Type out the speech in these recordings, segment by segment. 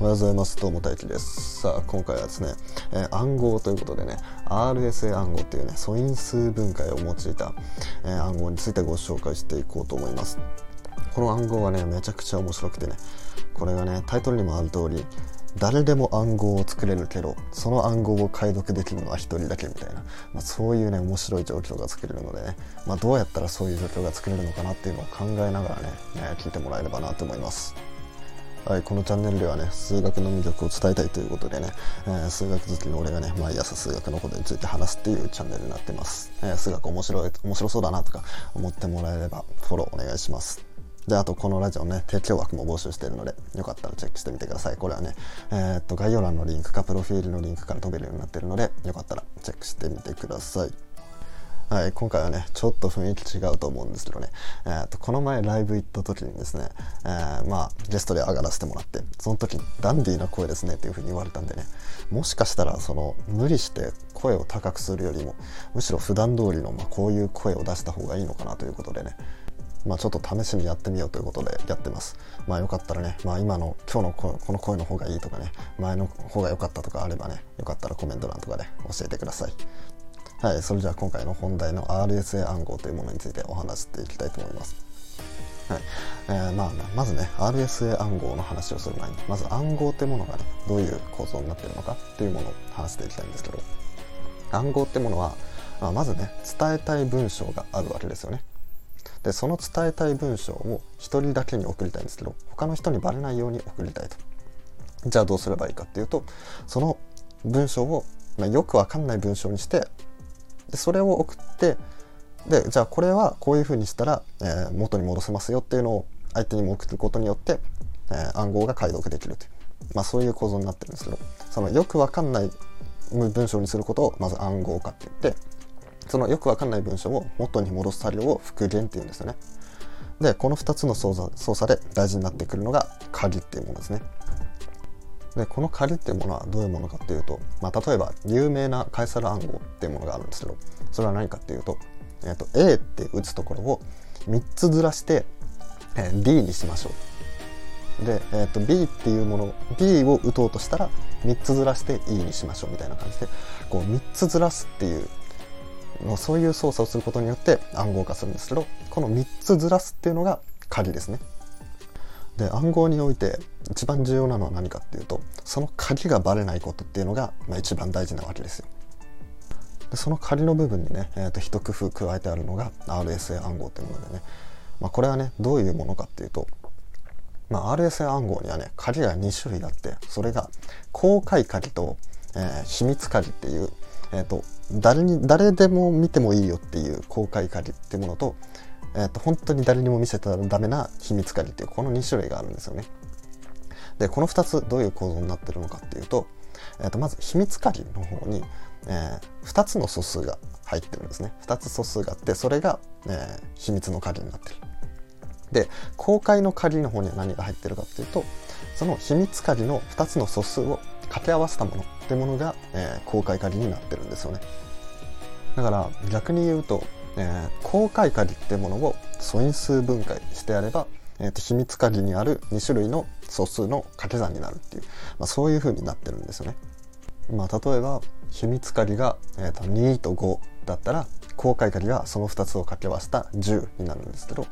おはようございます。どうも大輝です。さあ、今回はですね、えー、暗号ということでね、RSA 暗号っていうね、素因数分解を用いた、えー、暗号についてご紹介していこうと思います。この暗号はね、めちゃくちゃ面白くてね、これがね、タイトルにもある通り、誰でも暗号を作れるけどその暗号を解読できるのは1人だけみたいな、まあ、そういうね面白い状況が作れるのでね、まあ、どうやったらそういう状況が作れるのかなっていうのを考えながらね、ね聞いてもらえればなと思います。はい、このチャンネルではね数学の魅力を伝えたいということでね、えー、数学好きの俺がね毎朝数学のことについて話すっていうチャンネルになってます、えー、数学面白い面白そうだなとか思ってもらえればフォローお願いします。であとこのラジオね提供枠も募集してるのでよかったらチェックしてみてください。これはねえー、っと概要欄のリンクかプロフィールのリンクから飛べるようになってるのでよかったらチェックしてみてください。はい、今回はねちょっと雰囲気違うと思うんですけどね、えーと、この前ライブ行った時にですね、えー、まあゲストで上がらせてもらってその時にダンディーな声ですねっていう風に言われたんでねもしかしたらその無理して声を高くするよりもむしろ普段通りのまあこういう声を出した方がいいのかなということでねまあ、ちょっと試しにやってみようということでやってます。まあよかったらね、まあ今の今日のこの声の方がいいとかね、前の方が良かったとかあればね、よかったらコメント欄とかで教えてください。はい、それじゃあ今回の本題の RSA 暗号というものについてお話していきたいと思います。はいえー、まあ、まずね RSA 暗号の話をする前にまず暗号ってものがねどういう構造になっているのかっていうものを話していきたいんですけど暗号ってものは、まあ、まずね伝えたい文章があるわけですよね。でその伝えたい文章を1人だけに送りたいんですけど他の人にバレないように送りたいと。じゃあどうすればいいかっていうとその文章を、まあ、よくわかんない文章にしてでそれを送ってでじゃあこれはこういうふうにしたら、えー、元に戻せますよっていうのを相手にも送ることによって、えー、暗号が解読できるという、まあ、そういう構造になってるんですけどそのよくわかんない文章にすることをまず暗号化って言ってそのよくわかんない文章を元に戻す作業を復元っていうんですよね。でこの2つの操作操作で大事になってくるのが鍵っていうものですね。でこの仮っていうものはどういうものかっていうと、まあ、例えば有名なカエサル暗号っていうものがあるんですけどそれは何かっていうと,、えーと、A って打つところを3つずらして、えー、D にしましょう。で、えーと、B っていうもの B を打とうとしたら3つずらして E にしましょうみたいな感じでこう3つずらすっていうのそういう操作をすることによって暗号化するんですけどこの3つずらすっていうのが仮ですね。で暗号において一番重要なのは何かっていうとその鍵がバレないことっていうのが、まあ、一番大事なわけですよ。でその仮の部分にね、えー、と一工夫加えてあるのが RSA 暗号っていうものでね、まあ、これはねどういうものかっていうと、まあ、RSA 暗号にはね鍵が2種類あってそれが公開鍵と、えー、秘密鍵っていう、えーと、誰に誰でも見てもいいよっていう公開鍵っていうものとえーと、本当に誰にも見せたらダメな秘密鍵っていうこの2種類があるんですよね。でこの2つどういう構造になってるのかっていうと,、えーと、まず秘密鍵の方に、えー、2つの素数が入ってるんですね2つ素数があってそれが、えー、秘密の鍵になってる。で公開の鍵の方には何が入ってるかっていうとその秘密鍵の2つの素数を掛け合わせたものってものが、えー、公開鍵になってるんですよね。だから逆に言うとえー、公開鍵ってものを素因数分解してやれば、えー、と秘密鍵にある2種類の素数の掛け算になるっていう、まあ、そういう風になってるんですよね。まあ、例えば秘密鍵が、えー、と2と5だったら公開鍵はその2つを掛け合わせた10になるんですけど、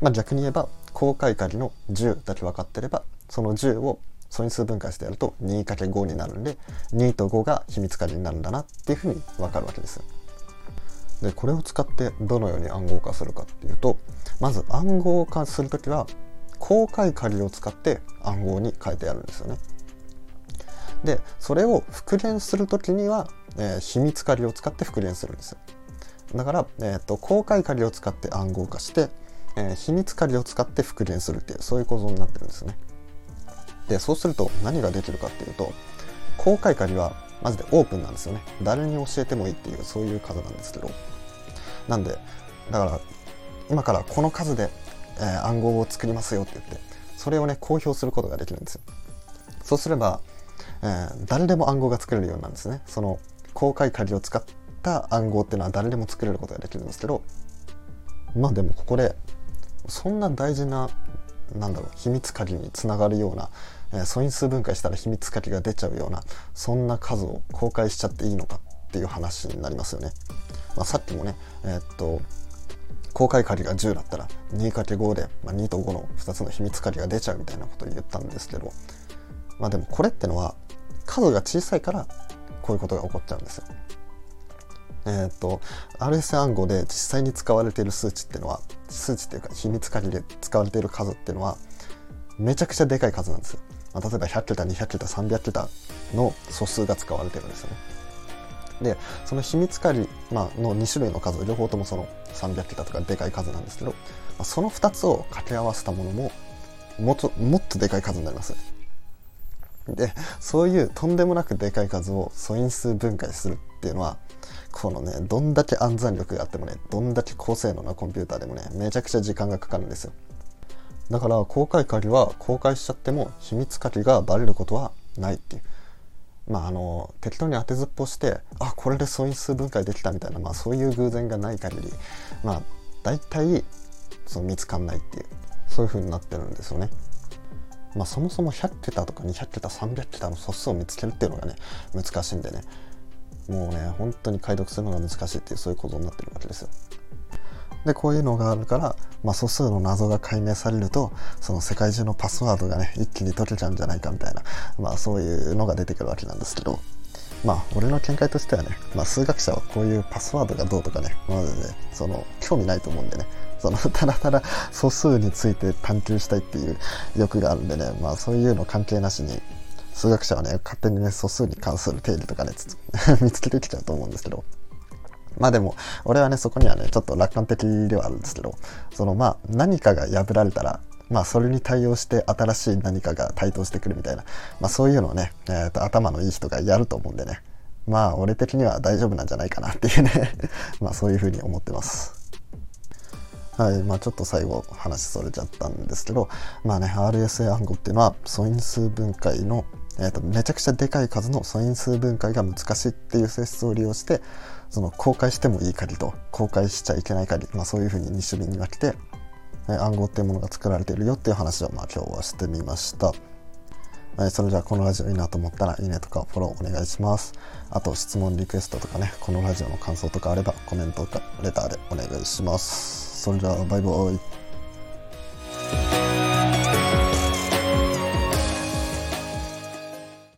まあ、逆に言えば公開鍵の10だけ分かってればその10を素因数分解してやると 2×5 になるんで2と5が秘密鍵になるんだなっていうふうに分かるわけです。でこれを使ってどのように暗号化するかっていうとまず暗号化する時は公開鍵を使って暗号に変えてやるんですよね。でそれを復元する時には、えー、秘密鍵を使って復元するんですよ。だから、えーと、公開鍵を使って暗号化して、えー、秘密鍵を使って復元するっていうそういう構造になってるんですね。でそうすると何ができるかっていうと公開鍵はマジでオープンなんですよね誰に教えてもいいっていうそういう数なんですけどなんでだから今からこの数で、えー、暗号を作りますよって言ってそれをね公表することができるんですよそうすれば、えー、誰でも暗号が作れるようなんですねその公開鍵を使った暗号っていうのは誰でも作れることができるんですけどまあでもここでそんな大事ななんだろう秘密鍵につながるような、え素因数分解したら秘密鍵が出ちゃうようなそんな数を公開しちゃっていいのかっていう話になりますよね。まあ、さっきもね、えー、っと公開鍵が10だったら 2×5 で、まあ、2と5の2つの秘密鍵が出ちゃうみたいなことを言ったんですけどまあでもこれってのは数が小さいからこういうことが起こっちゃうんですよ。えー、っと RS 暗号で実際に使われている数値っていうのは数値っていうか秘密鍵で使われている数っていうのはめちゃくちゃでかい数なんですよ。まあ、例えば100桁200桁300桁の素数が使われてるんですよね。でその秘密鍵、まあの2種類の数両方ともその300桁とかでかい数なんですけど、まあ、その2つを掛け合わせたものももっともっとでかい数になります。でそういうとんでもなくでかい数を素因数分解するっていうのはこのねどんだけ暗算力があってもねどんだけ高性能なコンピューターでもねめちゃくちゃ時間がかかるんですよだから公開鍵は公開しちゃっても秘密鍵がバレることはないっていうまああの適当に当てずっぽしてあこれで素因数分解できたみたいな、まあ、そういう偶然がない限りまあ大体その見つかんないっていうそういう風になってるんですよね。まあ、そもそも100桁とか200桁300桁の素数を見つけるっていうのがね難しいんでねもうね本当に解読するのが難しいっていうそういうことになってるわけですよ。でこういうのがあるから、まあ、素数の謎が解明されるとその世界中のパスワードがね一気に解けちゃうんじゃないかみたいな、まあ、そういうのが出てくるわけなんですけど。まあ俺の見解としてはね、まあ、数学者はこういうパスワードがどうとかねまずねその興味ないと思うんでねそのただただ素数について探求したいっていう欲があるんでね、まあ、そういうの関係なしに数学者はね勝手にね素数に関する定理とかね 見つけてきちゃうと思うんですけど。まあでも俺はねそこにはねちょっと楽観的ではあるんですけどそのまあ何かが破られたらまあそれに対応して新しい何かが台頭してくるみたいな、まあ、そういうのをね、えーと、頭のいい人がやると思うんでねまあ俺的には大丈夫なんじゃないかなっていうね まあそういうふうに思ってます。はいまあ、ちょっと最後話それちゃったんですけどまあね RSA 暗号っていうのは素因数分解のえーと、めちゃくちゃでかい数の素因数分解が難しいっていう性質を利用してその公開してもいい鍵と公開しちゃいけない鍵、まあ、そういうふうに2種類に分けて、えー、暗号っていうものが作られているよっていう話を、まあ、今日はしてみました。はい、それじゃあこのラジオいいなと思ったらいいねとかフォローお願いします。あと質問リクエストとかね、このラジオの感想とかあればコメントかレターでお願いします。それじゃあバイバイ。